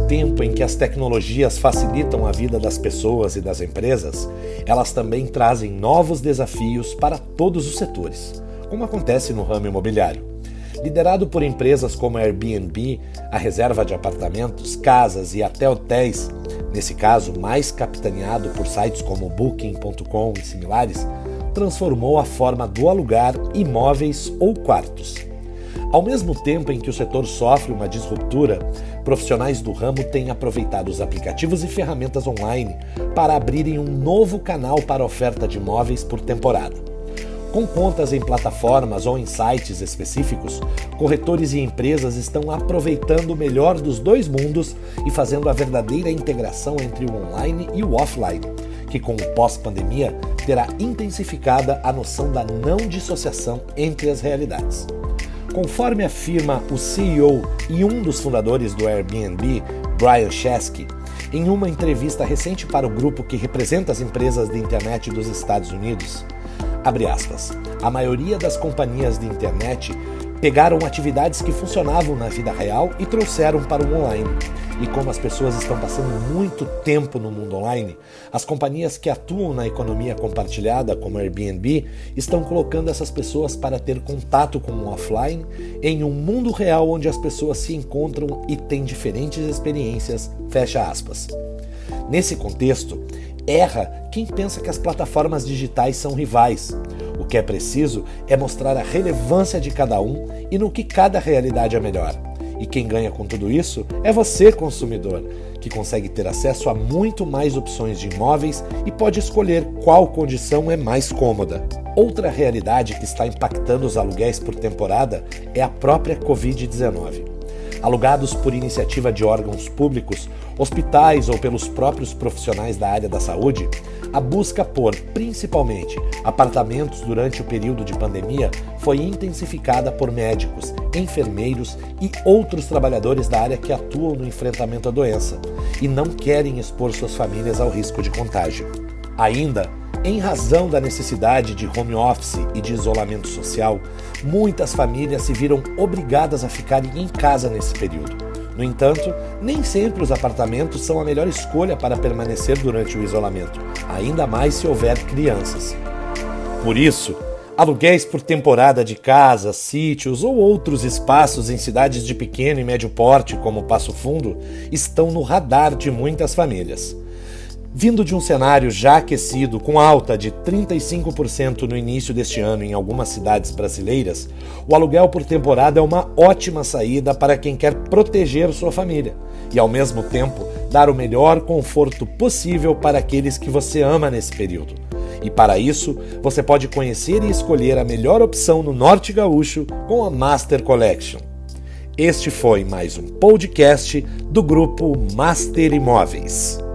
tempo em que as tecnologias facilitam a vida das pessoas e das empresas, elas também trazem novos desafios para todos os setores, como acontece no ramo imobiliário. Liderado por empresas como a Airbnb, a reserva de apartamentos, casas e até hotéis, nesse caso mais capitaneado por sites como Booking.com e similares, transformou a forma do alugar imóveis ou quartos. Ao mesmo tempo em que o setor sofre uma disruptura, profissionais do ramo têm aproveitado os aplicativos e ferramentas online para abrirem um novo canal para oferta de imóveis por temporada. Com contas em plataformas ou em sites específicos, corretores e empresas estão aproveitando o melhor dos dois mundos e fazendo a verdadeira integração entre o online e o offline, que com o pós-pandemia terá intensificada a noção da não dissociação entre as realidades. Conforme afirma o CEO e um dos fundadores do Airbnb, Brian Chesky, em uma entrevista recente para o grupo que representa as empresas de internet dos Estados Unidos, aspas, a maioria das companhias de internet pegaram atividades que funcionavam na vida real e trouxeram para o online. E como as pessoas estão passando muito tempo no mundo online, as companhias que atuam na economia compartilhada, como Airbnb, estão colocando essas pessoas para ter contato com o offline em um mundo real onde as pessoas se encontram e têm diferentes experiências. Fecha aspas. Nesse contexto, erra quem pensa que as plataformas digitais são rivais. Que é preciso é mostrar a relevância de cada um e no que cada realidade é melhor. E quem ganha com tudo isso é você, consumidor, que consegue ter acesso a muito mais opções de imóveis e pode escolher qual condição é mais cômoda. Outra realidade que está impactando os aluguéis por temporada é a própria Covid-19 alugados por iniciativa de órgãos públicos, hospitais ou pelos próprios profissionais da área da saúde, a busca por, principalmente, apartamentos durante o período de pandemia foi intensificada por médicos, enfermeiros e outros trabalhadores da área que atuam no enfrentamento à doença e não querem expor suas famílias ao risco de contágio. Ainda, em razão da necessidade de home office e de isolamento social, muitas famílias se viram obrigadas a ficarem em casa nesse período. No entanto, nem sempre os apartamentos são a melhor escolha para permanecer durante o isolamento, ainda mais se houver crianças. Por isso, aluguéis por temporada de casas, sítios ou outros espaços em cidades de pequeno e médio porte, como Passo Fundo, estão no radar de muitas famílias. Vindo de um cenário já aquecido, com alta de 35% no início deste ano em algumas cidades brasileiras, o aluguel por temporada é uma ótima saída para quem quer proteger sua família e, ao mesmo tempo, dar o melhor conforto possível para aqueles que você ama nesse período. E para isso, você pode conhecer e escolher a melhor opção no Norte Gaúcho com a Master Collection. Este foi mais um podcast do grupo Master Imóveis.